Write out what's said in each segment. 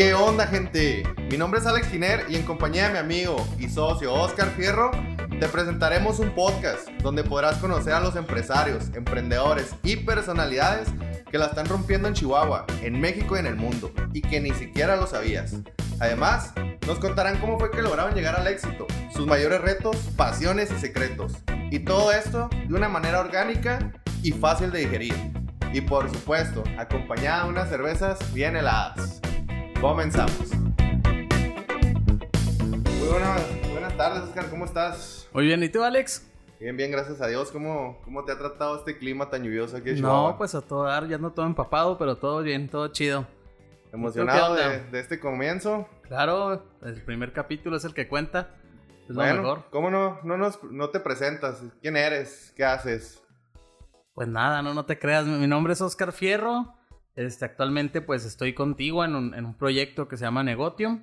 ¿Qué onda, gente? Mi nombre es Alex Giner y en compañía de mi amigo y socio Oscar Fierro, te presentaremos un podcast donde podrás conocer a los empresarios, emprendedores y personalidades que la están rompiendo en Chihuahua, en México y en el mundo, y que ni siquiera lo sabías. Además, nos contarán cómo fue que lograron llegar al éxito, sus mayores retos, pasiones y secretos. Y todo esto de una manera orgánica y fácil de digerir. Y por supuesto, acompañada de unas cervezas bien heladas. Comenzamos. Muy buenas, buenas tardes, Oscar, ¿cómo estás? Muy bien, ¿y tú, Alex? Bien, bien, gracias a Dios. ¿Cómo, cómo te ha tratado este clima tan lluvioso aquí en No, Chihuahua? pues a todo dar, ya no todo empapado, pero todo bien, todo chido. Emocionado ¿Qué de, este comienzo. Claro, el primer capítulo es el que cuenta. Es lo mejor. ¿cómo no, no, nos, no te presentas? ¿Quién eres? ¿Qué haces? Pues nada, no, no te creas. Mi nombre es Oscar Fierro. Este, actualmente, pues estoy contigo en un, en un proyecto que se llama Negotium.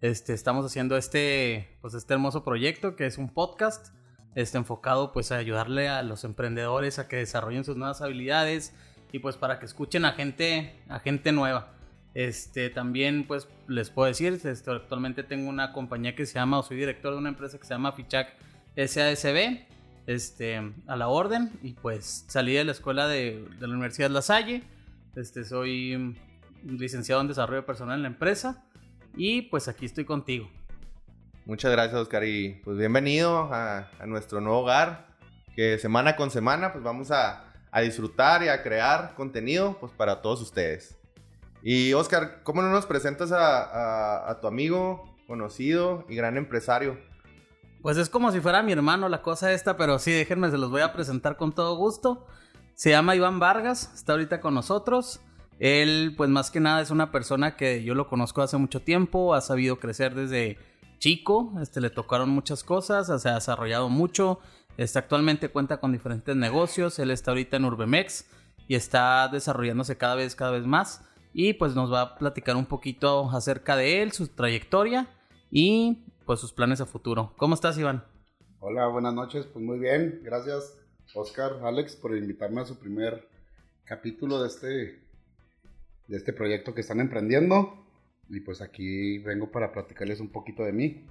Este, estamos haciendo este, pues este hermoso proyecto que es un podcast. Este, enfocado pues a ayudarle a los emprendedores a que desarrollen sus nuevas habilidades y pues para que escuchen a gente, a gente nueva. Este, también pues les puedo decir, este, actualmente tengo una compañía que se llama, o soy director de una empresa que se llama Fichac SASB, este, a la orden, y pues salí de la escuela de, de la Universidad La Salle, este, soy mm, licenciado en desarrollo personal en la empresa, y pues aquí estoy contigo. Muchas gracias, Oscar. Y pues bienvenido a, a nuestro nuevo hogar. Que semana con semana, pues vamos a, a disfrutar y a crear contenido pues para todos ustedes. Y Oscar, ¿cómo no nos presentas a, a- a tu amigo, conocido y gran empresario? Pues es como si fuera mi hermano la cosa esta, pero sí, déjenme, se los voy a presentar con todo gusto. Se llama Iván Vargas, está ahorita con nosotros. Él, pues más que nada, es una persona que yo lo conozco hace mucho tiempo, ha sabido crecer desde chico, este, le tocaron muchas cosas, se ha desarrollado mucho. Este, actualmente cuenta con diferentes negocios, él está ahorita en Urbemex y está desarrollándose cada vez, cada vez más. Y pues nos va a platicar un poquito acerca de él, su trayectoria y pues sus planes a futuro. ¿Cómo estás, Iván? Hola, buenas noches. Pues muy bien, gracias Oscar, Alex, por invitarme a su primer capítulo de este, de este proyecto que están emprendiendo. Y pues aquí vengo para platicarles un poquito de mí.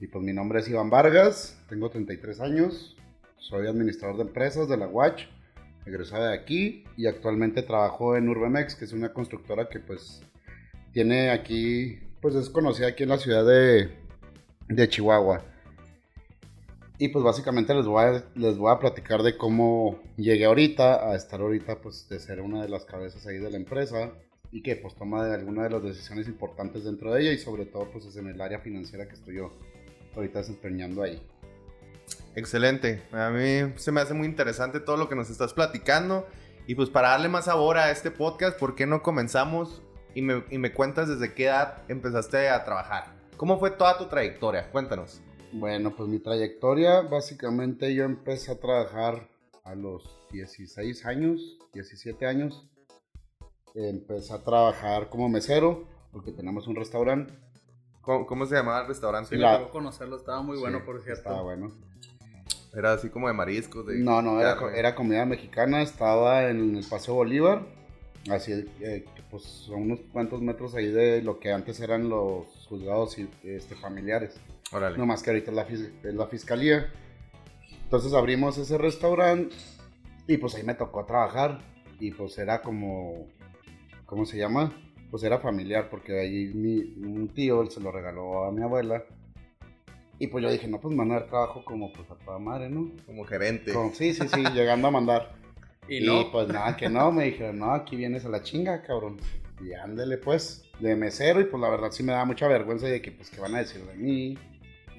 Y pues mi nombre es Iván Vargas, tengo 33 años, soy administrador de empresas de la Watch, egresado de aquí y actualmente trabajo en Urbemex, que es una constructora que pues tiene aquí, pues es conocida aquí en la ciudad de, de Chihuahua. Y pues básicamente les voy, a, les voy a platicar de cómo llegué ahorita a estar ahorita pues de ser una de las cabezas ahí de la empresa y que pues toma de alguna de las decisiones importantes dentro de ella y sobre todo pues es en el área financiera que estoy yo ahorita desempeñando ahí. Excelente. A mí se me hace muy interesante todo lo que nos estás platicando. Y pues para darle más sabor a este podcast, ¿por qué no comenzamos y me, y me cuentas desde qué edad empezaste a trabajar? ¿Cómo fue toda tu trayectoria? Cuéntanos. Bueno, pues mi trayectoria, básicamente yo empecé a trabajar a los 16 años, 17 años. Empecé a trabajar como mesero, porque tenemos un restaurante. ¿Cómo, cómo se llamaba el restaurante? Sí, La- me conocerlo, estaba muy bueno, Sí, por cierto. Estaba bueno. Era así como de mariscos. De No, no, era, co- era comida mexicana, estaba en el Paseo Bolívar, así, eh, que, pues son unos cuantos metros ahí de lo que antes eran los juzgados y, este, familiares. Órale. No más que ahorita es la, es la fiscalía. Entonces abrimos ese restaurante y pues ahí me tocó trabajar y pues era como, ¿cómo se llama? Pues era familiar porque ahí mi, un tío él se lo regaló a mi abuela. Y pues yo dije, no, pues mandar trabajo como pues a toda madre, ¿no? Como gerente. Como- sí, sí, sí, llegando a mandar. Y Y, no, pues nada, que no, me dijeron, no, aquí vienes a la chinga, cabrón. Y ándele pues, de mesero, y pues la verdad sí me da mucha vergüenza de que pues que van a decir de mí,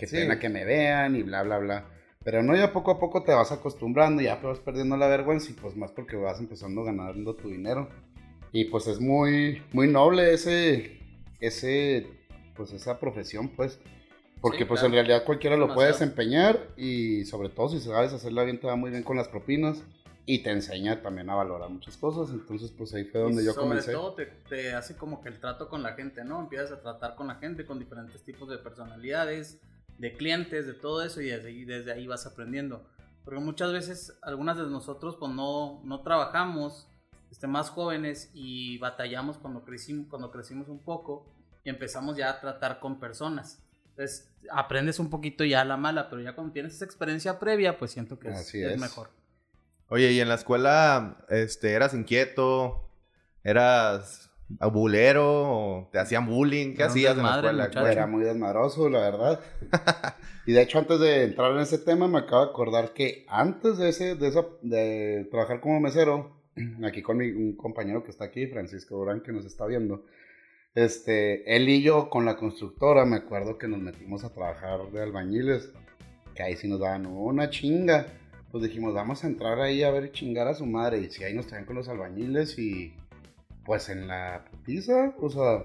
que Sí. pena que me vean y bla, bla, bla. Pero no, ya poco a poco te vas acostumbrando, ya te vas perdiendo la vergüenza y pues más porque vas empezando ganando tu dinero. Y pues es muy, muy noble ese, ese, pues esa profesión, pues. Porque Sí, pues claro. en realidad cualquiera lo puede desempeñar y sobre todo si sabes hacerla bien te va muy bien con las propinas y te enseña también a valorar muchas cosas. Entonces pues ahí fue donde y yo sobre comencé. todo te, te hace como que el trato con la gente, ¿no? Empiezas a tratar con la gente, con diferentes tipos de personalidades, de clientes, de todo eso, y desde ahí, desde ahí vas aprendiendo. Porque muchas veces, algunas de nosotros, pues no, no trabajamos este, más jóvenes y batallamos cuando crecimos, cuando crecimos un poco y empezamos ya a tratar con personas. Entonces, aprendes un poquito ya a la mala, pero ya cuando tienes esa experiencia previa, pues siento que es, es es. mejor. Oye, ¿y en la escuela este, eras inquieto? ¿Eras bulero? ¿O te hacían bullying? ¿Qué un hacías en la escuela? muchacho. Era muy desmadroso, la verdad. y de hecho, antes de entrar en ese tema, me acabo de acordar que antes de ese, de, esa- de trabajar como mesero, aquí con mi, un compañero que está aquí, Francisco Durán, que nos está viendo, este, él y yo con la constructora, me acuerdo que nos metimos a trabajar de albañiles, que ahí sí nos daban una chinga. Pues dijimos, vamos a entrar ahí a ver chingar a su madre. Y si ahí nos traían con los albañiles y pues en la putiza, o sea,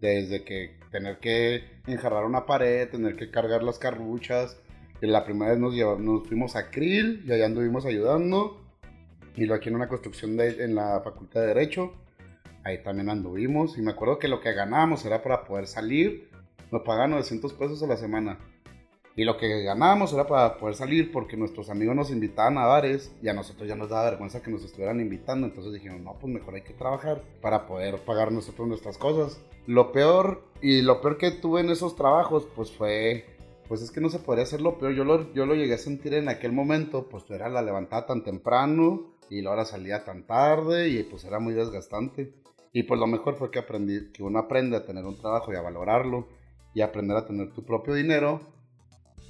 desde que tener que enjarrar una pared, tener que cargar las carruchas. Y la primera vez nos, lleva- nos fuimos a Krill y allá anduvimos ayudando. Y luego aquí en una construcción de, en la Facultad de Derecho, ahí también anduvimos. Y me acuerdo que lo que ganábamos era para poder salir. Nos pagaban 900 pesos a la semana. Y lo que ganábamos era para poder salir porque nuestros amigos nos invitaban a bares y a nosotros ya nos daba vergüenza que nos estuvieran invitando. Entonces dijimos, no, pues mejor hay que trabajar para poder pagar nosotros nuestras cosas. Lo peor, y lo peor que tuve en esos trabajos, pues fue, pues es que no se podría hacer lo peor. Yo lo, yo lo llegué a sentir en aquel momento, pues era la levantada tan temprano y la hora salía tan tarde y pues era muy desgastante. Y pues lo mejor fue que aprendí, que uno aprende a tener un trabajo y a valorarlo y aprender a tener tu propio dinero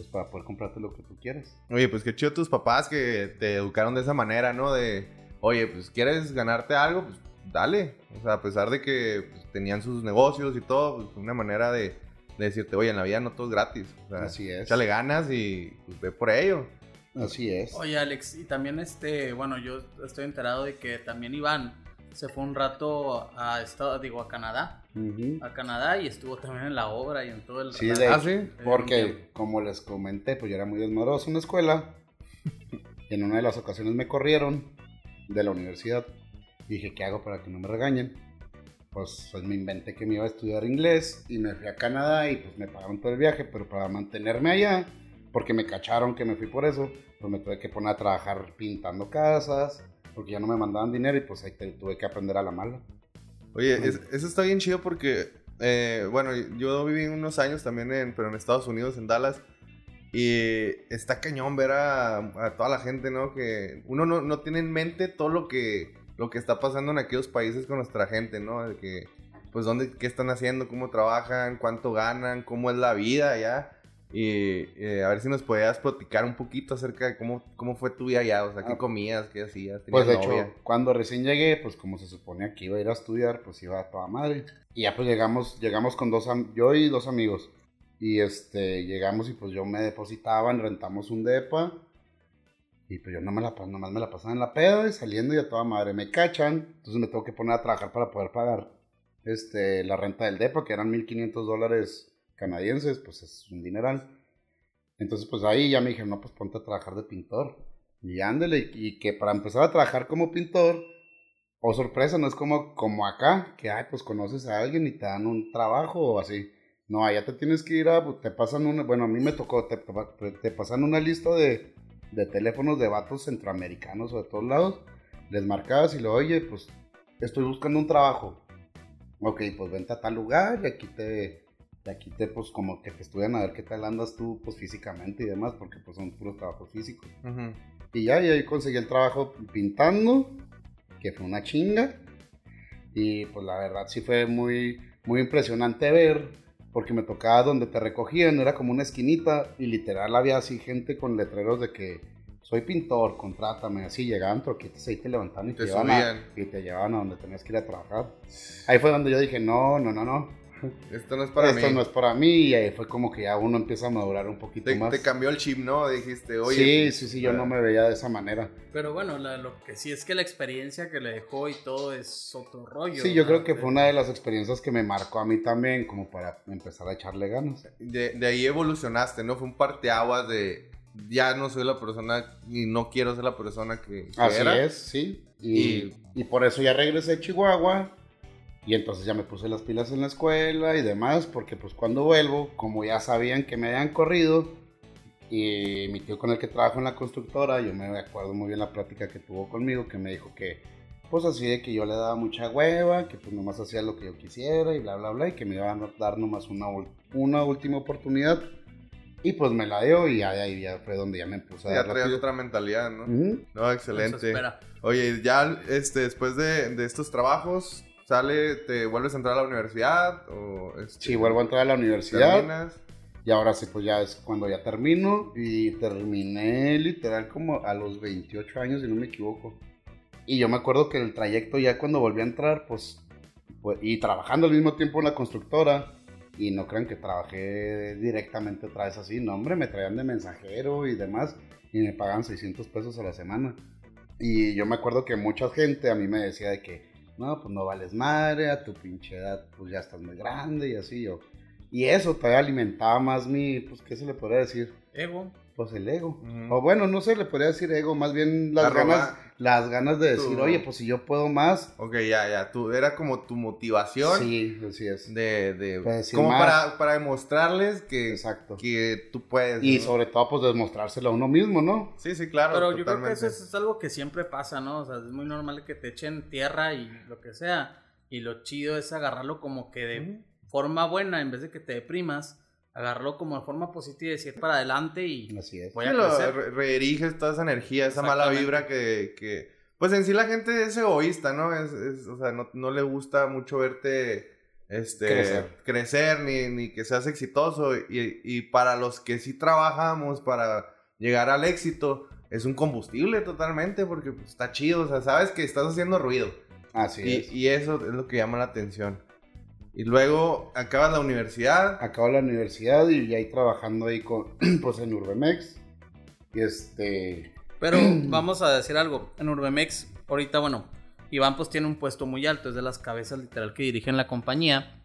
pues para poder comprarte lo que tú quieres. Oye, pues qué chido tus papás que te educaron de esa manera, ¿no? De, oye, pues quieres ganarte algo, pues dale. O sea, a pesar de que pues, tenían sus negocios y todo, pues una manera de, de decirte, oye, en la vida no todo es gratis. O sea, Así es. échale ganas y pues ve por ello. Así es. Oye, Alex, y también este, bueno, yo estoy enterado de que también Iván se fue un rato a Estados, digo, a Canadá, Ujú. a Canadá y estuvo también en la obra y en todo el Sí, de Ah, hecho, sí. un porque como les comenté, pues yo era muy desmadroso en la escuela. Y en una de las ocasiones me corrieron de la universidad. Dije, ¿qué hago para que no me regañen? Pues, pues me inventé que me iba a estudiar inglés y me fui a Canadá y pues me pagaron todo el viaje, pero para mantenerme allá, porque me cacharon que me fui por eso, pues me tuve que poner a trabajar pintando casas, porque ya no me mandaban dinero y pues ahí te- tuve que aprender a la mala. Oye, es- eso está bien chido porque, eh, bueno, yo viví unos años también, en, pero en Estados Unidos, en Dallas. Y está cañón ver a, a toda la gente, ¿no? Que uno no, no tiene en mente todo lo que, lo que está pasando en aquellos países con nuestra gente, ¿no? De que, pues, dónde, qué están haciendo, cómo trabajan, cuánto ganan, cómo es la vida allá. Y eh, a ver si nos podías platicar un poquito acerca de cómo, cómo fue tu vida allá, o sea, qué Ah. comías, qué hacías, Pues de tenías hecho, novia? cuando recién llegué, pues como se suponía que iba a ir a estudiar, pues iba a toda madre. Y ya pues llegamos, llegamos con dos, yo y dos amigos. Y este, llegamos y pues yo me depositaban, rentamos un depa. Y pues yo no me la, nomás me la pasaba en la peda y saliendo y a toda madre me cachan. Entonces me tengo que poner a trabajar para poder pagar este, la renta del depa, que eran 1500 dólares canadienses, pues es un dineral. Entonces, pues ahí ya me dijeron, no, pues ponte a trabajar de pintor. Y ándele, y que para empezar a trabajar como pintor, o sorpresa, no es como, como acá, que, ay, pues conoces a alguien y te dan un trabajo o así. No, allá te tienes que ir a, te pasan una, bueno, a mí me tocó, te, te pasan una lista de, de teléfonos de vatos centroamericanos o de todos lados. Les marcabas y le, oye, pues estoy buscando un trabajo. Ok, pues vente a tal lugar y aquí te, te, pues como que te estudian a ver qué tal andas tú, pues físicamente y demás, porque pues son puros trabajos físicos. Ujú. Y ya, y ahí conseguí el trabajo pintando, que fue una chinga. Y pues la verdad sí fue muy, muy impresionante ver, porque me tocaba donde te recogían, era como una esquinita, y literal había así gente con letreros de que soy pintor, contrátame, así llegaban troquitos ahí te levantaban y te, Te llevaban a, y te llevaban a donde tenías que ir a trabajar. Ahí fue donde yo dije, no, no, no, no, Esto no es para esto mí. no es para mí, y ahí fue como que ya uno empieza a madurar un poquito Te, más. te cambió el chip, ¿no? Dijiste, oye. sí, sí, sí, yo ah, no me veía de esa manera. Pero bueno, la- lo que sí es que la experiencia que le dejó y todo es otro rollo. Sí, yo ¿no? creo que fue una de las experiencias que me marcó a mí también, como para empezar a echarle ganas. De, de ahí evolucionaste, ¿no? Fue un parteaguas de ya no soy la persona y no quiero ser la persona que, que Así era. es, sí. Y, y por eso ya regresé a Chihuahua. Y entonces ya me puse las pilas en la escuela y demás, porque pues cuando vuelvo, como ya sabían que me habían corrido, y mi tío con el que trabajo en la constructora, yo me acuerdo muy bien la plática que tuvo conmigo, que me dijo que pues así de que yo le daba mucha hueva, que pues nomás hacía lo que yo quisiera y bla, bla, bla, y que me iban a dar nomás una, una última oportunidad. Y pues me la dio y ya de ahí ya fue donde ya me puse a Ya traías otra mentalidad, ¿no? Ujú. No, excelente. Oye, ya este, después de, de estos trabajos, sale, te vuelves a entrar a la universidad o este, Sí, vuelvo a entrar a la universidad. terminas. Y ahora sí, pues ya es cuando ya termino. Y terminé literal como a los 28 años, si no me equivoco. Y yo me acuerdo que el trayecto ya cuando volví a entrar, pues, pues, y trabajando al mismo tiempo en la constructora. Y no crean que trabajé directamente otra vez así. No, hombre, me traían de mensajero y demás. Y me pagaban 600 pesos a la semana. Y yo me acuerdo que mucha gente a mí me decía de que, no, pues no vales madre, a tu pinche edad, pues ya estás muy grande y así yo. Y eso todavía alimentaba más mi, pues, ¿qué se le podría decir? Ego. Pues el ego. O bueno, no se le podría decir ego, más bien las ganas, las ganas de decir, tu- oye, pues si yo puedo más. Ok, ya, ya. Tú, era como tu motivación Sí, así es. de, de como más. para, para demostrarles que, Exacto. que tú puedes. Y ¿no? sobre todo, pues demostrárselo a uno mismo, ¿no? Sí, sí, claro. Pero yo creo que eso es, es algo que siempre pasa, ¿no? O sea, es muy normal que te echen tierra y lo que sea. Y lo chido es agarrarlo como que de forma buena, en vez de que te deprimas, agarrarlo como de forma positiva y decir para adelante y Así es. voy a crecer. toda esa energía, esa mala vibra que, que... Pues en sí la gente es egoísta, ¿no? Es, es- o sea, no, no le gusta mucho verte este, Crecer. crecer, ni, ni que seas exitoso. Y, y para los que sí trabajamos para llegar al éxito, es un combustible totalmente porque pues, está chido. O sea, sabes que estás haciendo ruido. Así Y, es. y eso es lo que llama la atención. Y luego acabas la universidad. Acabo la universidad y ya ahí trabajando ahí con, pues en Urbemex. Y este, Pero vamos a decir algo. En Urbemex, ahorita, bueno, Iván pues tiene un puesto muy alto, es de las cabezas literal que dirigen la compañía.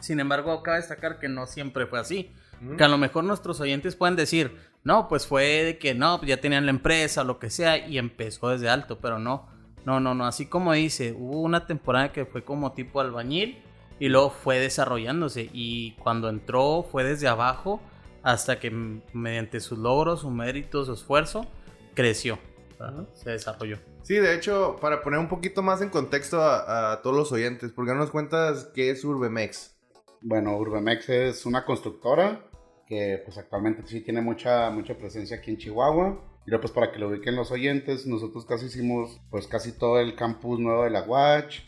Sin embargo, cabe destacar que no siempre fue así. Que a lo mejor nuestros oyentes pueden decir, no, pues fue de que no, pues ya tenían la empresa o lo que sea y empezó desde alto, pero no, no, no, no, así como dice, hubo una temporada que fue como tipo albañil y luego fue desarrollándose y cuando entró fue desde abajo hasta que mediante sus logros, su mérito, su esfuerzo, creció, ¿verdad? se desarrolló. Sí, de hecho, para poner un poquito más en contexto a, a todos los oyentes, ¿por qué no nos cuentas qué es Urbemex? bueno, Urbemex es una constructora que pues actualmente sí tiene mucha, mucha presencia aquí en Chihuahua. Y luego, pues para que lo ubiquen los oyentes, nosotros casi hicimos pues casi todo el campus nuevo de la Watch.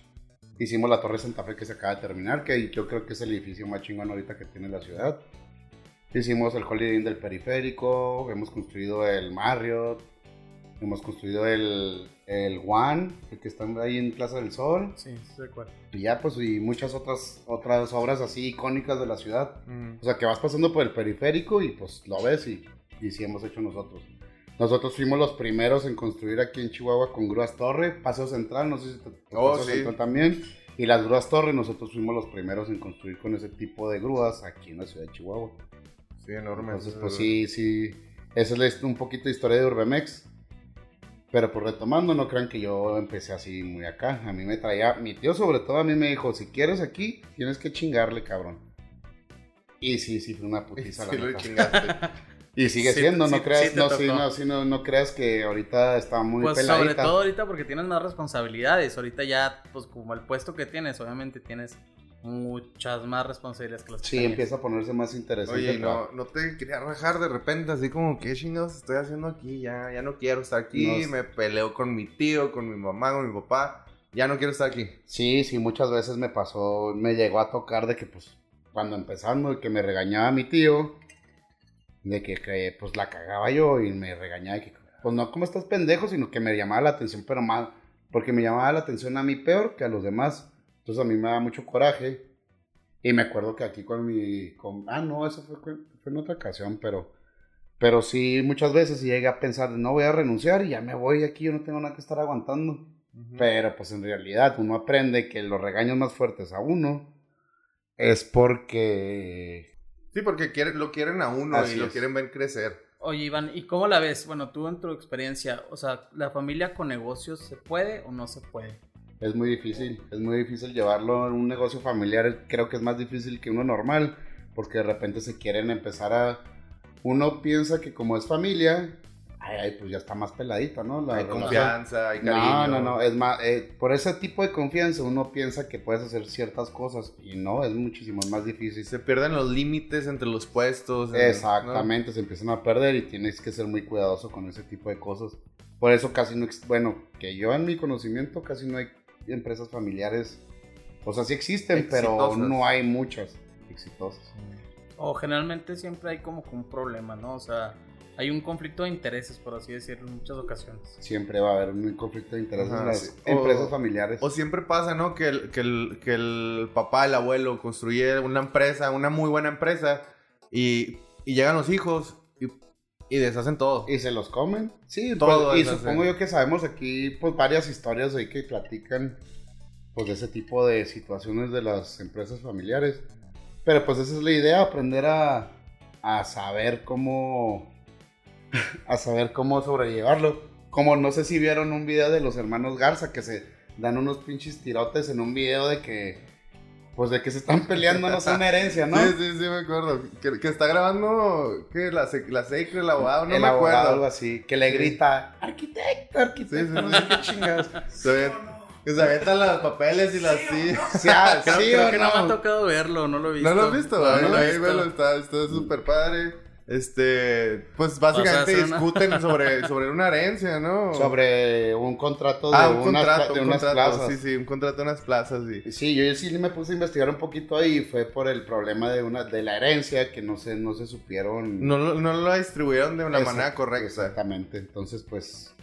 Hicimos la Torre Santa Fe que se acaba de terminar, que yo creo que es el edificio más chingón ahorita que tiene la ciudad. Hicimos el Holiday Inn del periférico, hemos construido el Marriott, hemos construido el, el One, el que está ahí en Plaza del Sol. Sí, se acuerda. Y ya, pues, y muchas otras, otras obras así icónicas de la ciudad. Mm. O sea, que vas pasando por el periférico y pues lo ves y, y sí hemos hecho nosotros. Nosotros fuimos los primeros en construir aquí en Chihuahua con grúas torre, Paseo Central, no sé si te tocó Oh, Paseo sí. Central también. Y las grúas torre, nosotros fuimos los primeros en construir con ese tipo de grúas aquí en la ciudad de Chihuahua. Sí, enorme. Entonces, pues es sí, sí. Esa es un poquito de historia de Urbemex. Pero por retomando, no crean que yo empecé así muy acá. A mí me traía, mi tío sobre todo a mí me dijo, si quieres aquí, tienes que chingarle, cabrón. Y sí, sí, fue una putiza Sí, la lo neta. chingaste. Y sigue Sí, siendo, sí, no creas, sí no, sí, no, sí, no, no creas que ahorita está muy Pues peladita. sobre todo ahorita porque tienes más responsabilidades. Ahorita ya, pues como el puesto que tienes, obviamente tienes muchas más responsabilidades que las Sí, empieza a ponerse más interesante. Oye, no, no te quería rajar de repente, así como, ¿qué chingados estoy haciendo aquí? Ya, ya no quiero estar aquí, No. me peleo con mi tío, con mi mamá, con mi papá. Ya no quiero estar aquí. Sí, sí, muchas veces me pasó, me llegó a tocar de que pues cuando empezando, que me regañaba mi tío, de que, que, pues la cagaba yo y me regañaba que, pues no como estás pendejo, sino que me llamaba la atención, pero mal, porque me llamaba la atención a mí peor que a los demás. Entonces a mí me da mucho coraje. Y me acuerdo que aquí con mi, con, ah, no, eso fue, fue en otra ocasión, pero, pero sí, muchas veces sí llegué a pensar, no voy a renunciar y ya me voy aquí, yo no tengo nada que estar aguantando. Pero pues en realidad uno aprende que los regaños más fuertes a uno es porque... Sí, porque quiere- lo quieren a uno Así y lo es. quieren ver crecer. Oye, Iván, ¿y cómo la ves? Bueno, tú en tu experiencia, o sea, ¿la familia con negocios se puede o no se puede? Es muy difícil, es muy difícil llevarlo en un negocio familiar, creo que es más difícil que uno normal, porque de repente se quieren empezar a... Uno piensa que como es familia, ay, ay, pues ya está más peladito, ¿no? La hay relación. confianza, hay cariño. No, no, no, es más, eh, por ese tipo de confianza uno piensa que puedes hacer ciertas cosas y no, es muchísimo más difícil. Se pierden los límites entre los puestos. en- Exactamente, se empiezan a perder y tienes que ser muy cuidadoso con ese tipo de cosas. Por eso casi no, bueno, que yo en mi conocimiento casi no hay empresas familiares, o sea, sí existen, pero Exitosas. no hay muchas exitosas. O generalmente siempre hay como que un problema, ¿no? O sea, hay un conflicto de intereses, por así decirlo, en muchas ocasiones. Siempre va a haber un conflicto de intereses Ajá, en las sí. empresas O- familiares. O siempre pasa, ¿no? Que el, que, el, que el papá, el abuelo construye una empresa, una muy buena empresa, y, y llegan los hijos y, y deshacen todo. ¿Y se los comen? Sí, Todo pues, y supongo yo que sabemos aquí pues varias historias ahí que platican pues de ese tipo de situaciones de las empresas familiares. Pero pues esa es la idea, aprender a, a saber cómo a saber cómo sobrellevarlo. Como no sé si vieron un video de los hermanos Garza que se dan unos pinches tirotes en un video de que pues de que se están peleando no una herencia, ¿no? Sí, sí, sí, me acuerdo. Que, que está grabando, ¿qué? La, la Secre, el abogado, no el me abogado, acuerdo. algo así, que le Sí. grita, arquitecto, arquitecto, Sí, sí, no sí. sé qué chingados. Se que se avientan los papeles y las sí. Sí, ah, Creo, o que no? me ha tocado verlo, no lo he visto. ¿No lo has visto? No, no lo he visto. está está súper padre. Este, pues básicamente una- discuten sobre, sobre una herencia, ¿no? Sobre un contrato de, ah, un unas, contrato, de un unas contrato, plazas. sí, sí, un contrato de unas plazas, sí. Sí, yo sí me puse a investigar un poquito ahí y fue por el problema de una de la herencia que no se, no se supieron. No, lo- no lo distribuyeron de una Exact- manera correcta. Exactamente. Entonces, pues.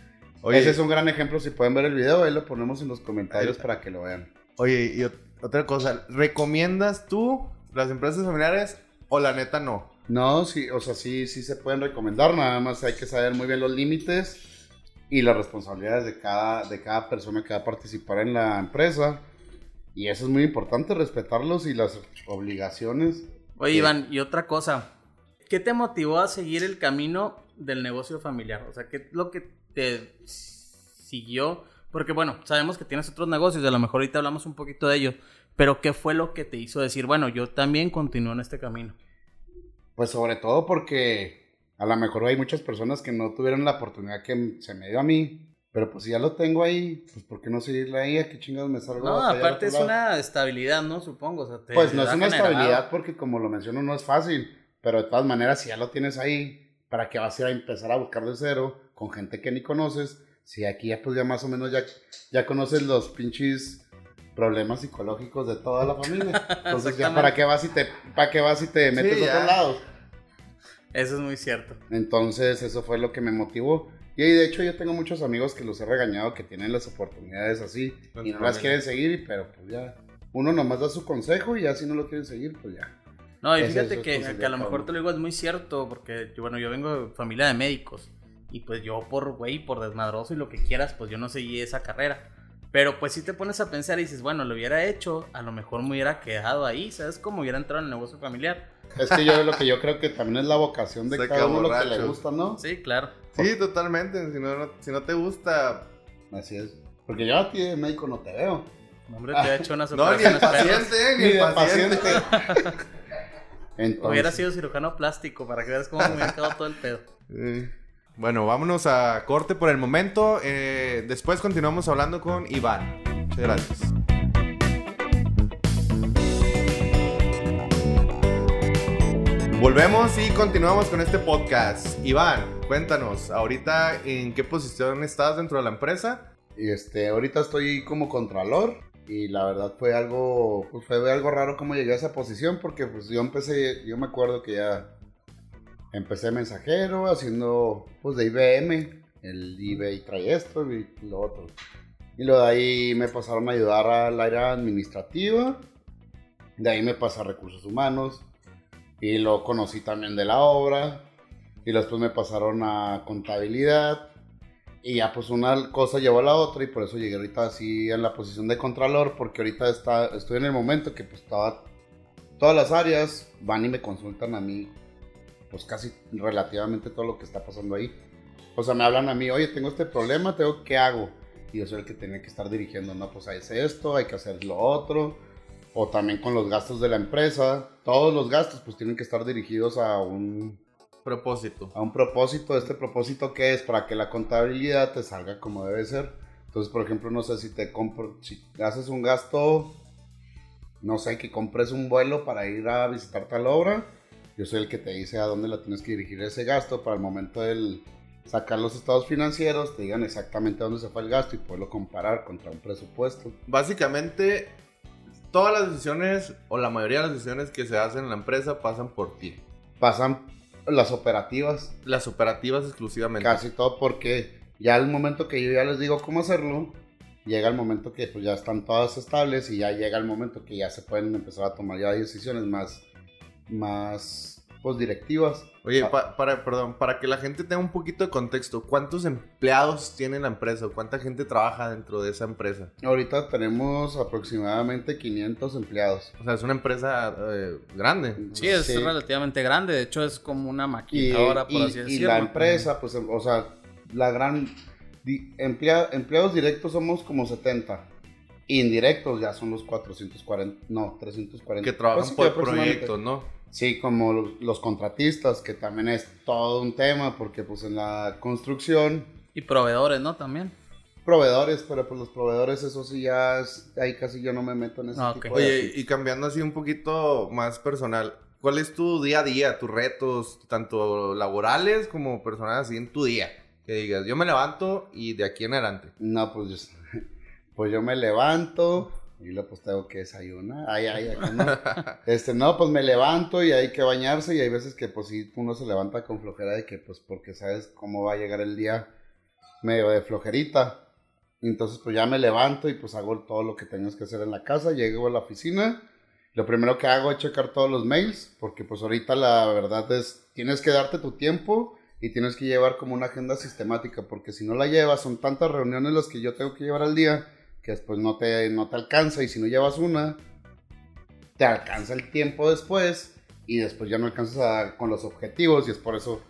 Oye, ese es un gran ejemplo. Si pueden ver el video, ahí lo ponemos en los comentarios para que lo vean. oye, y ot- otra cosa, ¿recomiendas tú las empresas familiares o la neta no? No, sí, o sea, sí, sí se pueden recomendar. Nada más hay que saber muy bien los límites y las responsabilidades de cada, de cada persona que va a participar en la empresa. Y eso es muy importante, respetarlos y las obligaciones. Oye. Iván, y otra cosa. ¿Qué te motivó a seguir el camino del negocio familiar? O sea, ¿qué es lo que te siguió? Porque, bueno, sabemos que tienes otros negocios y a lo mejor ahorita hablamos un poquito de ello. Pero, ¿qué fue lo que te hizo decir, bueno, yo también continúo en este camino? Pues sobre todo porque a lo mejor hay muchas personas que no tuvieron la oportunidad que se me dio a mí. Pero pues si ya lo tengo ahí, pues ¿por qué no seguirle ahí? ¿A qué chingados me salgo? No, aparte es lado? una estabilidad, ¿no? Supongo. O sea, te Pues no es una generado- estabilidad porque como lo menciono no es fácil. Pero de todas maneras, si ya lo tienes ahí, ¿para qué vas a ir a empezar a buscar de cero con gente que ni conoces? Si aquí ya pues ya más o menos ya, ya conoces los pinches problemas psicológicos de toda la familia. Entonces ya para qué vas y te, para qué vas y te metes a ya. otros lados. Eso es muy cierto. Entonces, eso fue lo que me motivó. Y de hecho, yo tengo muchos amigos que los he regañado que tienen las oportunidades así y no las quieren seguir, pero pues ya. Uno nomás da su consejo y ya si no lo quieren seguir, pues ya. No, y fíjate que, que a lo mejor te lo digo es muy cierto, porque bueno, yo vengo de familia de médicos. Y pues yo por güey, por desmadroso y lo que quieras, pues yo no seguí esa carrera. Pero pues si te pones a pensar y dices, bueno, lo hubiera hecho, a lo mejor me hubiera quedado ahí, ¿sabes? Como hubiera entrado en el negocio familiar. Es que yo lo que yo creo que también es la vocación de cada uno lo que le gusta, ¿no? Sí, claro. Sí, totalmente. Si no, no- si no te gusta. Así es. Porque yo a ti de médico no te veo. Hombre, te he hecho unas No, ni el operaciones paciente, ni, Ni el de paciente. paciente. Entonces, Hubiera sido cirujano plástico para que veas cómo me hubiera quedado todo el pedo. Sí. Bueno, vámonos a corte por el momento. Eh, después continuamos hablando con Iván. Muchas gracias. Volvemos y continuamos con este podcast. Iván, cuéntanos, ahorita en qué posición estás dentro de la empresa. Y este, ahorita estoy como contralor y la verdad fue algo, pues fue algo raro cómo llegué a esa posición porque pues yo empecé, yo me acuerdo que ya empecé mensajero haciendo pues de IBM, el eBay trae esto y lo otro. Y luego de ahí me pasaron a ayudar al área administrativa, de ahí me pasé a recursos humanos y lo conocí también de la obra y después me pasaron a contabilidad y ya pues una cosa llevó a la otra y por eso llegué ahorita así en la posición de contralor, porque ahorita está, estoy en el momento que pues estaba, todas las áreas van y me consultan a mí, pues casi relativamente todo lo que está pasando ahí. O sea, me hablan a mí, oye, tengo este problema, tengo, ¿qué hago? Y yo soy el que tiene que estar dirigiendo, no, pues hay esto, hay que hacer lo otro. O también con los gastos de la empresa, todos los gastos pues tienen que estar dirigidos a un, propósito. A un propósito, este propósito que es para que la contabilidad te salga como debe ser. Entonces, por ejemplo, no sé si te compro, si haces un gasto, no sé, que compres un vuelo para ir a visitar tal obra, yo soy el que te dice a dónde la tienes que dirigir ese gasto para el momento del sacar los estados financieros, te digan exactamente dónde se fue el gasto y poderlo comparar contra un presupuesto. Básicamente, todas las decisiones o la mayoría de las decisiones que se hacen en la empresa pasan por ti. Pasan las operativas. Las operativas exclusivamente. Casi todo porque ya al momento que yo ya les digo cómo hacerlo, llega el momento que pues ya están todas estables y ya llega el momento que ya se pueden empezar a tomar ya decisiones más, más pues, directivas. Oye, Ah. para, perdón, para que la gente tenga un poquito de contexto, ¿cuántos empleados tiene la empresa? ¿Cuánta gente trabaja dentro de esa empresa? Ahorita tenemos aproximadamente 500 empleados. O sea, es una empresa eh, grande. Sí, es relativamente grande. De hecho, es como una Y, maquinadora, por y- así y decirlo. la empresa, pues, o sea, la gran... di- emplea- empleados directos somos como 70. Indirectos ya son los 440, no, 340. Que trabajan Pues por proyectos, ¿no? Sí, como los, los contratistas, que también es todo un tema, porque pues en la construcción, Y proveedores, ¿no? También. proveedores, pero pues los proveedores, eso sí ya es, ahí casi yo no me meto en ese Ah, ok. tipo de Oye, y cambiando así un poquito más personal, ¿cuál es tu día a día, tus retos, tanto laborales como personales, así en tu día? Que digas, yo me levanto y de aquí en adelante. No, pues yo, pues yo me levanto y luego pues tengo que desayunar. Ay, ay, acá no. Este, no, pues me levanto y hay que bañarse y hay veces que pues sí uno se levanta con flojera de que pues porque sabes cómo va a llegar el día medio de flojerita. Entonces pues ya me levanto y pues hago todo lo que tengas que hacer en la casa, llego a la oficina. Lo primero que hago es checar todos los mails, porque pues ahorita la verdad es, tienes que darte tu tiempo y tienes que llevar como una agenda sistemática, porque si no la llevas, son tantas reuniones las que yo tengo que llevar al día, que después no te, no te alcanza, y si no llevas una, te alcanza el tiempo después, y después ya no alcanzas a- con los objetivos, y es por eso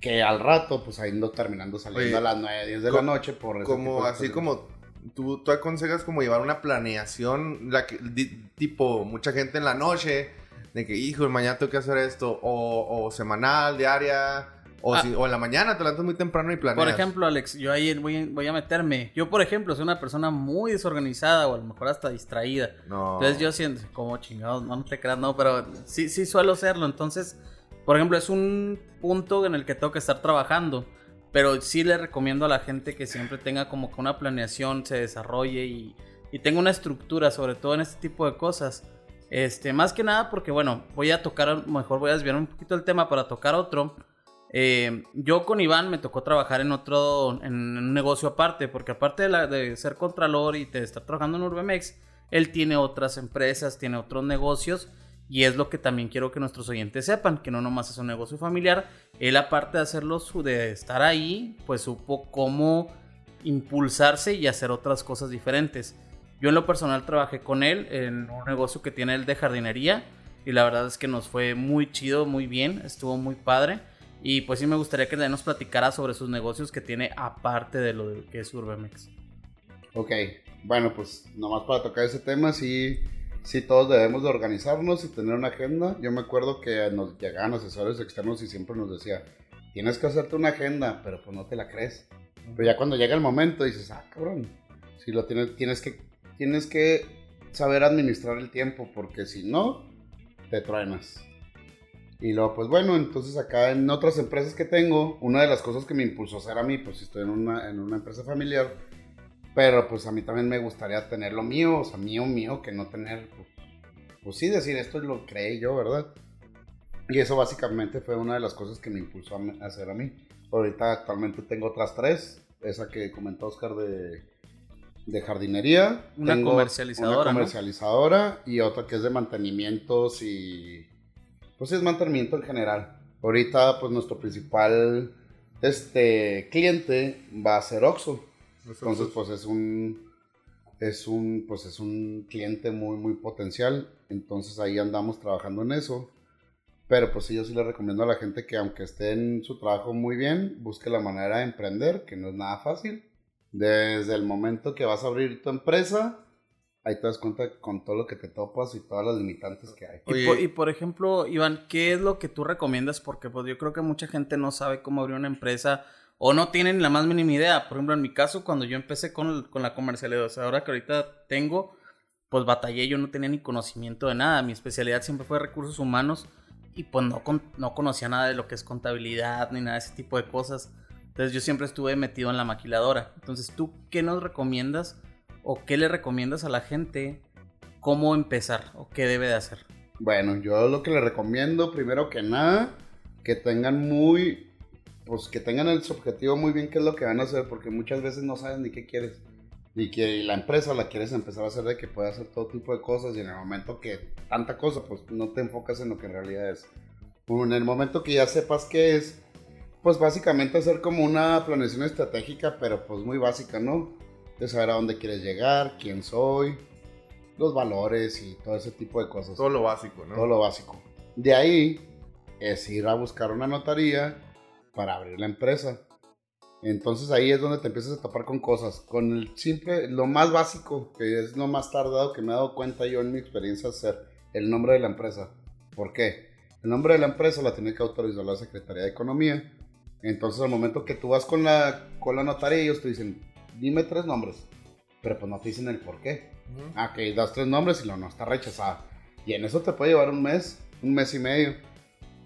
que al rato, pues ahí ando terminando saliendo Oye, a las 9, 10 de la noche por Como así como tú, tú aconsejas como llevar una planeación, la que, di- tipo mucha gente en la noche, de que, hijo, mañana tengo que hacer esto, o, o semanal, diaria, o, Ah. si- o en la mañana te levantas muy temprano y planeas. Por ejemplo, Alex, yo ahí voy, voy a meterme. Yo, por ejemplo, soy una persona muy desorganizada o a lo mejor hasta distraída. no. Entonces yo siento, como chingados, no, no te creas, no, pero sí, sí suelo serlo. Entonces, por ejemplo, es un punto en el que tengo que estar trabajando. Pero sí le recomiendo a la gente que siempre tenga como que una planeación, se desarrolle y, y tenga una estructura, sobre todo en este tipo de cosas. Este, más que nada porque, bueno, voy a tocar, mejor voy a desviar un poquito el tema para tocar otro. Eh, yo con Iván me tocó trabajar en otro, en un negocio aparte, porque aparte de, la- de ser contralor y de estar trabajando en Urbemex, él tiene otras empresas, tiene otros negocios y es lo que también quiero que nuestros oyentes sepan, que no nomás es un negocio familiar, él aparte de hacerlo, de estar ahí, pues supo cómo impulsarse y hacer otras cosas diferentes. Yo en lo personal trabajé con él en un negocio que tiene él de jardinería y la verdad es que nos fue muy chido, muy bien, estuvo muy padre. Y pues sí me gustaría que nos platicara sobre sus negocios que tiene aparte de lo de- que es Urbemex. Ok, bueno, pues nomás para tocar ese tema, sí, sí todos debemos de organizarnos y tener una agenda. Yo me acuerdo que nos llegaban asesores externos y siempre nos decía, tienes que hacerte una agenda, pero pues no te la crees. Pero ya cuando llega el momento dices, ah, cabrón, si lo tienes, tienes que, tienes que saber administrar el tiempo, porque si no, te truenas. Y luego, pues bueno, entonces acá en otras empresas que tengo, una de las cosas que me impulsó a ser a mí, pues estoy en una, en una empresa familiar, pero pues a mí también me gustaría tener lo mío, o sea, mío, mío, que no tener, pues, pues sí, decir esto lo creé yo, ¿verdad? Y eso básicamente fue una de las cosas que me impulsó a, hacer a mí. Ahorita actualmente tengo otras tres, esa que comentó Oscar de, de jardinería. Una Tengo comercializadora, Una ¿no? comercializadora y otra que es de mantenimientos y... Pues es mantenimiento en general. Ahorita pues nuestro principal este, cliente va a ser Oxxo. Entonces, pues es un, es un, pues es un cliente muy, muy potencial. Entonces ahí andamos trabajando en eso. Pero pues sí, yo sí le recomiendo a la gente que aunque esté en su trabajo muy bien, busque la manera de emprender, que no es nada fácil. Desde el momento que vas a abrir tu empresa ahí te das cuenta con todo lo que te topas y todas las limitantes que hay. Y por, y por, ejemplo, Iván, ¿qué es lo que tú recomiendas? Porque pues yo creo que mucha gente no sabe cómo abrir una empresa o no tienen la más mínima idea. Por ejemplo, en mi caso, cuando yo empecé con, con la comercialidad, o sea, ahora que ahorita tengo, pues batallé, yo no tenía ni conocimiento de nada. Mi especialidad siempre fue recursos humanos y pues no, no conocía nada de lo que es contabilidad ni nada de ese tipo de cosas. Entonces yo siempre estuve metido en la maquiladora. Entonces, ¿tú qué nos recomiendas o qué le recomiendas a la gente cómo empezar o qué debe de hacer? Bueno, yo lo que le recomiendo, primero que nada, que tengan muy, pues que tengan el objetivo muy bien qué es lo que van a hacer, porque muchas veces no saben ni qué quieres. Y que la empresa la quieres empezar a hacer de que pueda hacer todo tipo de cosas y en el momento que tanta cosa, pues no te enfocas en lo que en realidad es. En el momento que ya sepas qué es, pues básicamente hacer como una planeación estratégica, pero pues muy básica, ¿no? De saber a dónde quieres llegar, quién soy, los valores y todo ese tipo de cosas. Todo lo básico, ¿no? Todo lo básico. De ahí es ir a buscar una notaría para abrir la empresa. Entonces ahí es donde te empiezas a tapar con cosas. Con el simple, lo más básico, que es lo más tardado que me he dado cuenta yo en mi experiencia, hacer el nombre de la empresa. ¿Por qué? El nombre de la empresa la tiene que autorizar la Secretaría de Economía entonces, al momento que tú vas con la, con la notaria, ellos te dicen, dime tres nombres. Pero pues no te dicen el por qué. Ah, que das tres nombres y lo no está rechazada. Y en eso te puede llevar un mes, un mes y medio.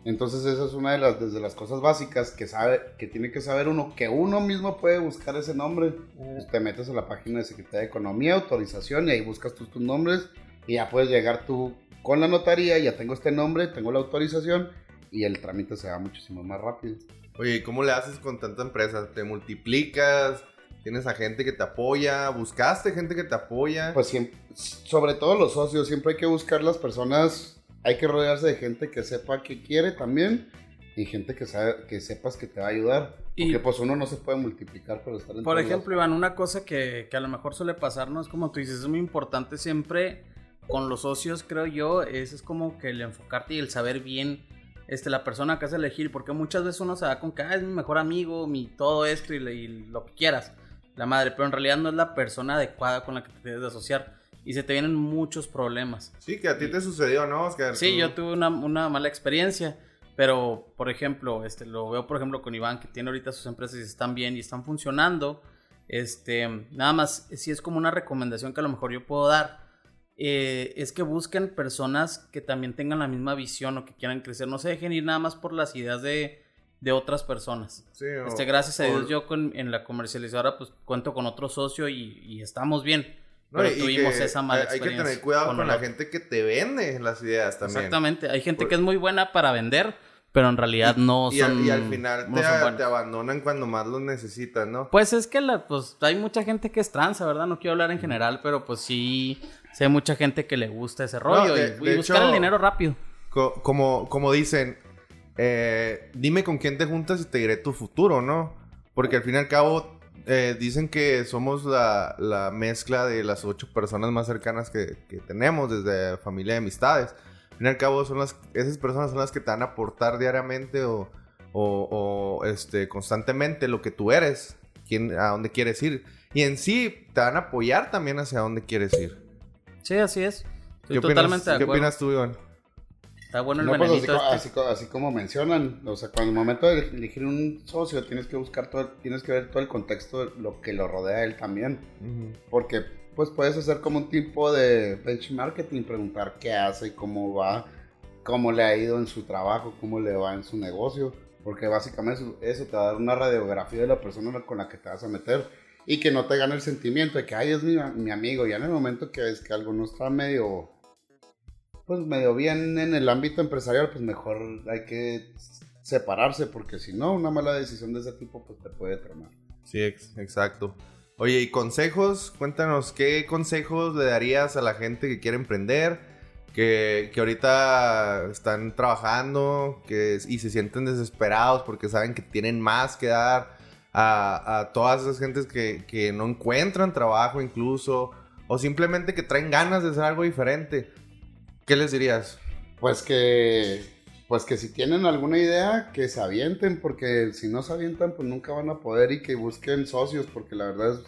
Entonces, esa es una de las, desde las cosas básicas que, sabe, que tiene que saber uno, que uno mismo puede buscar ese nombre. Pues, te metes a la página de Secretaría de Economía, autorización, y ahí buscas tus, tus nombres. Y ya puedes llegar tú con la notaría, ya tengo este nombre, tengo la autorización, y el trámite se va muchísimo más rápido. Oye, ¿cómo le haces con tanta empresa? ¿Te multiplicas? ¿Tienes a gente que te apoya? ¿Buscaste gente que te apoya? Pues siempre, sobre todo los socios, siempre hay que buscar las personas, hay que rodearse de gente que sepa qué quiere también y gente que, sabe, que sepas que te va a ayudar. Porque pues uno no se puede multiplicar por estar en Por ejemplo, Iván, una cosa que, que a lo mejor suele pasarnos, como tú dices, es muy importante siempre con los socios, creo yo, es, es como que el enfocarte y el saber bien este, la persona que hace elegir, porque muchas veces uno se da con que ah, es mi mejor amigo, mi todo esto y, lo que quieras, la madre, pero en realidad no es la persona adecuada con la que te debes de asociar y se te vienen muchos problemas. Sí, que a ti te sucedió, ¿no, Oscar? Sí, yo tuve una, una, mala experiencia, pero por ejemplo, este, lo veo por ejemplo con Iván, que tiene ahorita sus empresas y están bien y están funcionando. Este, nada más, si es como una recomendación que a lo mejor yo puedo dar eh, es que busquen personas que también tengan la misma visión o que quieran crecer. No se dejen ir nada más por las ideas de, otras personas. este, gracias a Dios, yo en la comercializadora pues cuento con otro socio y, estamos bien. pero tuvimos esa mala experiencia. Hay que tener cuidado con, la gente que te vende las ideas también. Exactamente. Hay gente que es muy buena para vender, pero en realidad no son. Y, al final te, abandonan cuando más los necesitan, ¿no? Pues es que la, pues, hay mucha gente que es tranza, ¿verdad? No quiero hablar en general, pero pues sí Sé mucha gente que le gusta ese rollo y, buscar el dinero rápido. como, como dicen, eh, dime con quién te juntas y te diré tu futuro, ¿no? Porque al fin y al cabo eh, dicen que somos la, la, mezcla de las ocho personas más cercanas que, que, tenemos, desde familia y amistades. Al fin y al cabo son las, esas personas son las que te van a aportar diariamente o, o, o este, constantemente lo que tú eres, quién, a dónde quieres ir. Y en sí te van a apoyar también hacia dónde quieres ir. Sí, así es. Estoy totalmente de acuerdo. ¿Qué opinas tú, Iván? Está bueno el no, pues así, este. así, como mencionan, o sea, cuando el momento de elegir un socio tienes que buscar todo, tienes que ver todo el contexto, lo que lo rodea a él también, porque pues puedes hacer como un tipo de benchmarking, preguntar qué hace, y cómo va, cómo le ha ido en su trabajo, cómo le va en su negocio, porque básicamente eso, eso te va a dar una radiografía de la persona con la que te vas a meter y que no te gane el sentimiento de que, ay, es mi, mi amigo. Ya en el momento que ves que algo no está medio, pues medio bien en el ámbito empresarial, pues mejor hay que separarse porque si no, una mala decisión de ese tipo, pues te puede tramar. Sí, exacto. Oye, ¿y consejos? Cuéntanos, ¿qué consejos le darías a la gente que quiere emprender? Que, que ahorita están trabajando que, y se sienten desesperados porque saben que tienen más que dar a, todas esas gentes que, no encuentran trabajo incluso, o simplemente que traen ganas de hacer algo diferente. ¿Qué les dirías? Pues que, pues que si tienen alguna idea, que se avienten, porque si no se avientan, pues nunca van a poder y que busquen socios, porque la verdad es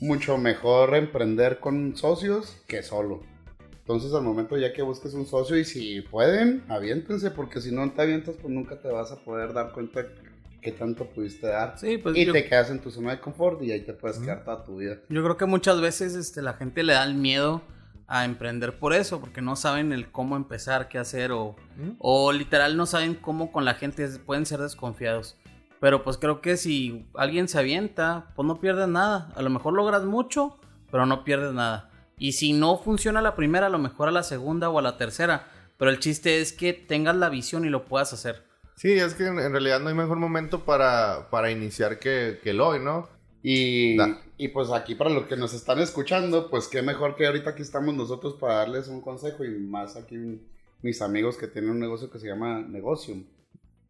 mucho mejor emprender con socios que solo. Entonces, al momento ya que busques un socio y si pueden, aviéntense, porque si no te avientas, pues nunca te vas a poder dar cuenta qué tanto pudiste dar. Sí, pues y yo, te quedas en tu zona de confort y ahí te puedes quedar toda tu vida. yo creo que muchas veces este, la gente le da el miedo a emprender por eso, porque no saben el cómo empezar, qué hacer, o, o literal no saben cómo con la gente pueden ser desconfiados. Pero pues creo que si alguien se avienta, pues no pierdes nada. A lo mejor logras mucho, pero no pierdes nada. Y si no funciona la primera, a lo mejor a la segunda o a la tercera. Pero el chiste es que tengas la visión y lo puedas hacer. Sí, es que en, en realidad no hay mejor momento para, para iniciar que, que el hoy, ¿no? Y, y pues aquí para los que nos están escuchando, pues qué mejor que ahorita aquí estamos nosotros para darles un consejo y más aquí mis amigos que tienen un negocio que se llama Negocium.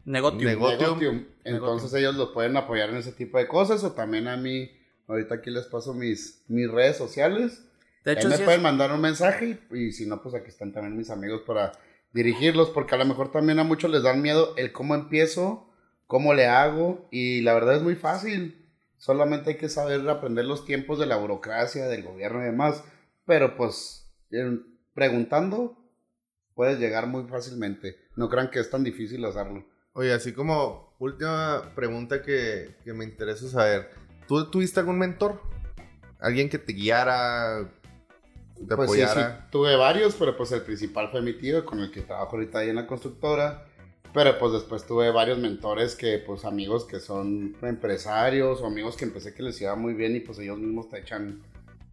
Negotium. Negotium. Entonces ellos lo pueden apoyar en ese tipo de cosas o también a mí, ahorita aquí les paso mis, mis redes sociales. de Ahí hecho, me es- pueden mandar un mensaje y, y si no, pues aquí están también mis amigos para dirigirlos, porque a lo mejor también a muchos les dan miedo el cómo empiezo, cómo le hago, y la verdad es muy fácil. Solamente hay que saber aprender los tiempos de la burocracia, del gobierno y demás. Pero pues, preguntando, puedes llegar muy fácilmente. No crean que es tan difícil hacerlo. Oye, así como última pregunta que, que me interesa saber. ¿Tú tuviste algún mentor? ¿Alguien que te guiara, te Pues sí, sí, apoyara? tuve varios, pero pues el principal fue mi tío, con el que trabajo ahorita ahí en la constructora. Pero pues después tuve varios mentores que, pues amigos que son empresarios o amigos que empecé que les iba muy bien y pues ellos mismos te echan,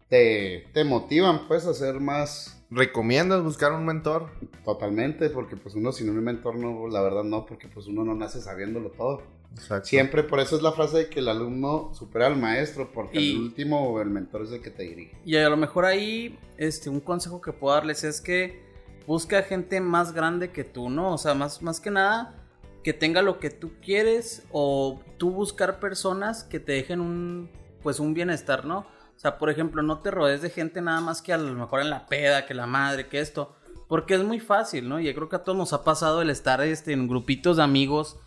te, te motivan pues a ser más ¿Recomiendas buscar un mentor? totalmente, porque pues uno sin un mentor no, la verdad no, porque pues uno no nace sabiéndolo todo. Exacto. Siempre, por eso es la frase de que el alumno supera al maestro, porque Y- el último el mentor es el que te dirige. Y a lo mejor ahí, este, un consejo que puedo darles es que busca gente más grande que tú, ¿no? O sea, más, más que nada, que tenga lo que tú quieres o tú buscar personas que te dejen un, pues un bienestar, ¿no? O sea, por ejemplo, no te rodees de gente nada más que a lo mejor en la peda, que la madre, que esto. Porque es muy fácil, ¿no? Y yo creo que a todos nos ha pasado el estar este, en grupitos de amigos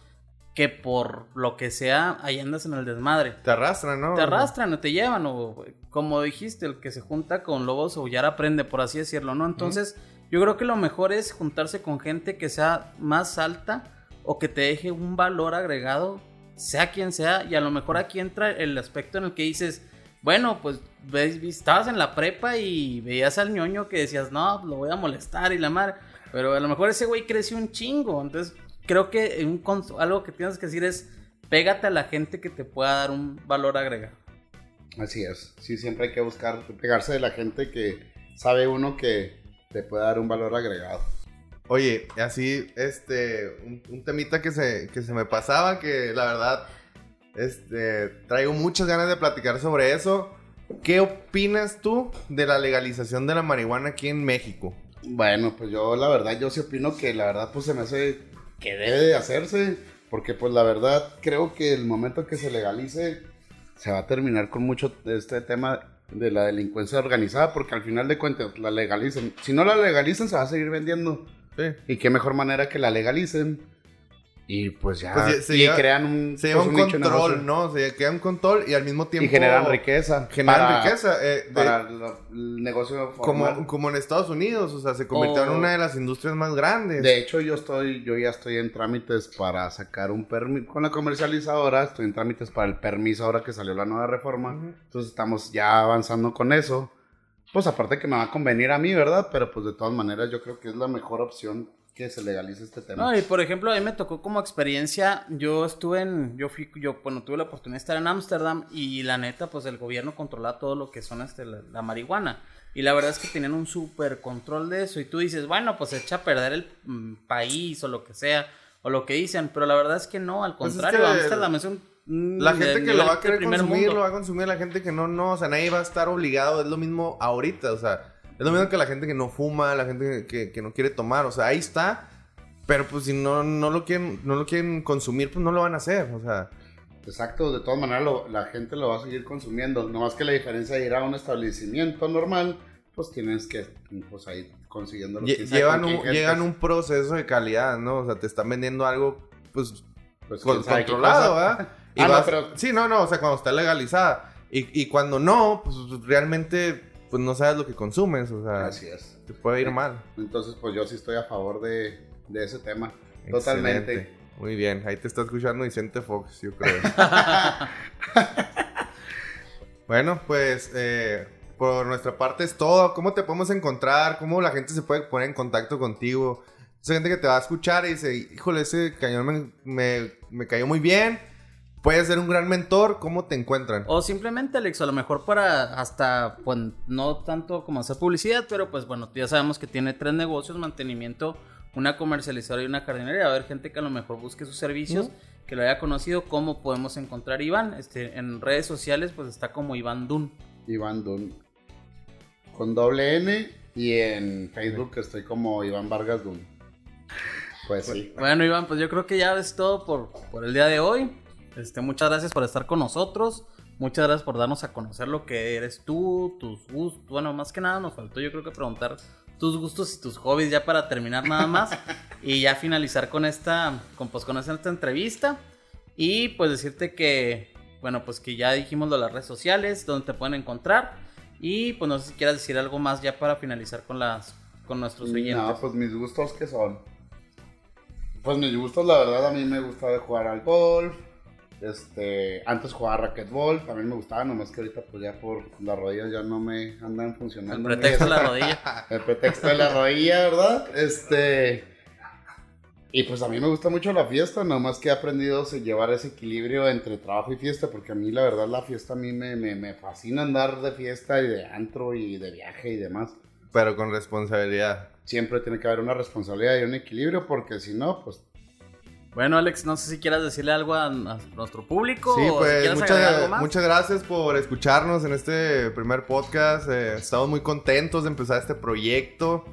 que por lo que sea, ahí andas en el desmadre Te arrastran, ¿no? te arrastran o te llevan o como dijiste el que se junta con lobos o ya aprende por así decirlo no entonces yo creo que lo mejor es juntarse con gente que sea más alta o que te deje un valor agregado sea quien sea y a lo mejor aquí entra el aspecto en el que dices bueno pues ves, estabas en la prepa y veías al ñoño que decías no lo voy a molestar y la madre pero a lo mejor ese güey creció un chingo entonces creo que un algo que tienes que decir es pégate a la gente que te pueda dar un valor agregado. Así es, sí, siempre hay que buscar pegarse de la gente que sabe uno que te puede dar un valor agregado. Oye, así, este, un, un temita que se, que se me pasaba, que la verdad, este, traigo muchas ganas de platicar sobre eso. ¿Qué opinas tú de la legalización de la marihuana aquí en México? Bueno, pues yo la verdad, yo sí opino que la verdad pues se me hace que debe de hacerse, porque pues la verdad creo que el momento que se legalice se va a terminar con mucho de este tema de la delincuencia organizada, porque al final de cuentas la legalicen. Si no la legalizan se va a seguir vendiendo. Sí. Y qué mejor manera que la legalicen. Y pues ya, Pues ya se y lleva- crean un, Se lleva pues, un nicho de control. ¿no? Se queda un control y al mismo tiempo... Y generan riqueza. Generan para- riqueza. eh, de- Para el negocio formal. como, como en Estados Unidos, o sea, se convirtió en O- una de las industrias más grandes. De hecho, yo estoy, yo ya estoy en trámites para sacar un permiso con la comercializadora, estoy en trámites para el permiso ahora que salió la nueva reforma. Ujú. Entonces estamos ya avanzando con eso. Pues aparte que me va a convenir a mí, ¿verdad? Pero pues de todas maneras yo creo que es la mejor opción que se legalice este tema. No, y por ejemplo, a mí me tocó como experiencia, yo estuve en, yo fui, yo, bueno, tuve la oportunidad de estar en Ámsterdam y la neta, pues el gobierno controla todo lo que son este, la, la marihuana. Y la verdad es que tenían un súper control de eso. Y tú dices, bueno, pues echa a perder el mm, país o lo que sea, o lo que dicen. Pero la verdad es que no, al Pues es contrario, que Ámsterdam es un... La gente que lo va a querer consumir, mundo. lo va a consumir. La gente que no, no. O sea, nadie va a estar obligado. Es lo mismo ahorita. O sea, es lo mismo que la gente que no fuma, la gente que, que no quiere tomar. O sea, ahí está. Pero pues si no, no, lo quieren, no lo quieren consumir, pues no lo van a hacer. O sea, Exacto, de todas maneras lo- la gente lo va a seguir consumiendo. No más que la diferencia de ir a un establecimiento normal, pues tienes que, pues ahí consiguiendo lle- llevan un, llegan un proceso de calidad, ¿no? O sea, te están vendiendo algo, pues, pues, con- controlado. ¿verdad? Y Ah, no, vas- pero- Sí, no, no, o sea, cuando está legalizada. Y, y cuando no, pues realmente pues no sabes lo que consumes, o sea, Así es. te puede ir mal. Entonces, pues yo sí estoy a favor de, de ese tema. Totalmente. Muy bien, ahí te está escuchando Vicente Fox, yo creo. bueno, pues eh, por nuestra parte es todo. ¿Cómo te podemos encontrar? ¿Cómo la gente se puede poner en contacto contigo? Esa gente que te va a escuchar y dice, híjole, ese cañón me, me, me cayó muy bien. Puede ser un gran mentor. ¿Cómo te encuentran? O simplemente, Alex, a lo mejor para hasta, pues, no tanto como hacer publicidad, pero pues bueno, ya sabemos que tiene tres negocios, mantenimiento, una comercializadora y una jardinería. Va a haber gente que a lo mejor busque sus servicios, que lo haya conocido. ¿Cómo podemos encontrar a Iván? Este, en redes sociales, pues está como Iván Dun. Iván Dun. Con doble N. Y en Facebook estoy como Iván Vargas Dun. Pues sí. Bueno, Iván, pues yo creo que ya es todo por, por el día de hoy. Este, muchas gracias por estar con nosotros. Muchas gracias por darnos a conocer lo que eres tú, tus gustos. Bueno, más que nada nos faltó yo creo que preguntar tus gustos y tus hobbies ya para terminar nada más. y ya finalizar con esta, con, pues, con esta entrevista. Y pues decirte que, bueno, pues que ya dijimos lo de las redes sociales, donde te pueden encontrar. Y pues no sé si quieras decir algo más ya para finalizar con las con nuestros oyentes. No, pues mis gustos que son. Pues mis gustos, la verdad, a mí me gusta jugar al golf. Este, antes jugaba racquetball, también me gustaba, nomás que ahorita pues ya por las rodillas ya no me andan El funcionando. pretexto de la rodilla. El pretexto de la rodilla, ¿verdad? Este. Y pues a mí me gusta mucho la fiesta, nomás que he aprendido a llevar ese equilibrio entre trabajo y fiesta, porque a mí la verdad la fiesta a mí me, me, me fascina andar de fiesta y de antro y de viaje y demás. Pero con responsabilidad. Siempre tiene que haber una responsabilidad y un equilibrio, porque si no, pues Bueno, Alex, no sé si quieras decirle algo a, a nuestro público. Sí, o si pues algo muchas, más. muchas gracias por escucharnos en este primer podcast. Eh, estamos muy contentos de empezar este proyecto.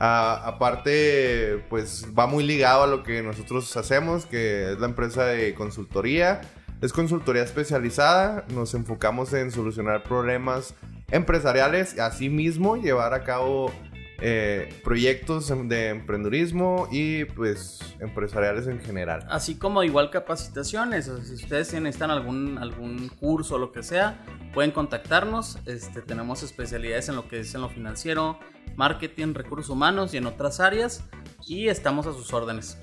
Ah, aparte, pues va muy ligado a lo que nosotros hacemos, que es la empresa de consultoría. Es consultoría especializada. Nos enfocamos en solucionar problemas empresariales, asimismo llevar a cabo eh, proyectos de emprendurismo y pues empresariales en general. Así como igual capacitaciones, o sea, si ustedes necesitan algún, algún curso o lo que sea, pueden contactarnos. Este, tenemos especialidades en lo que es en lo financiero, marketing, recursos humanos y en otras áreas. Y estamos a sus órdenes.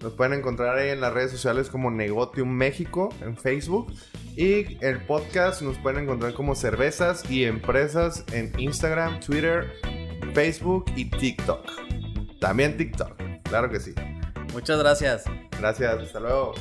Nos pueden encontrar ahí en las redes sociales como Negotium México en Facebook. Y el podcast nos pueden encontrar como Cervezas y Empresas en Instagram, Twitter, Facebook y TikTok. También TikTok, claro que sí. Muchas gracias. Gracias, hasta luego.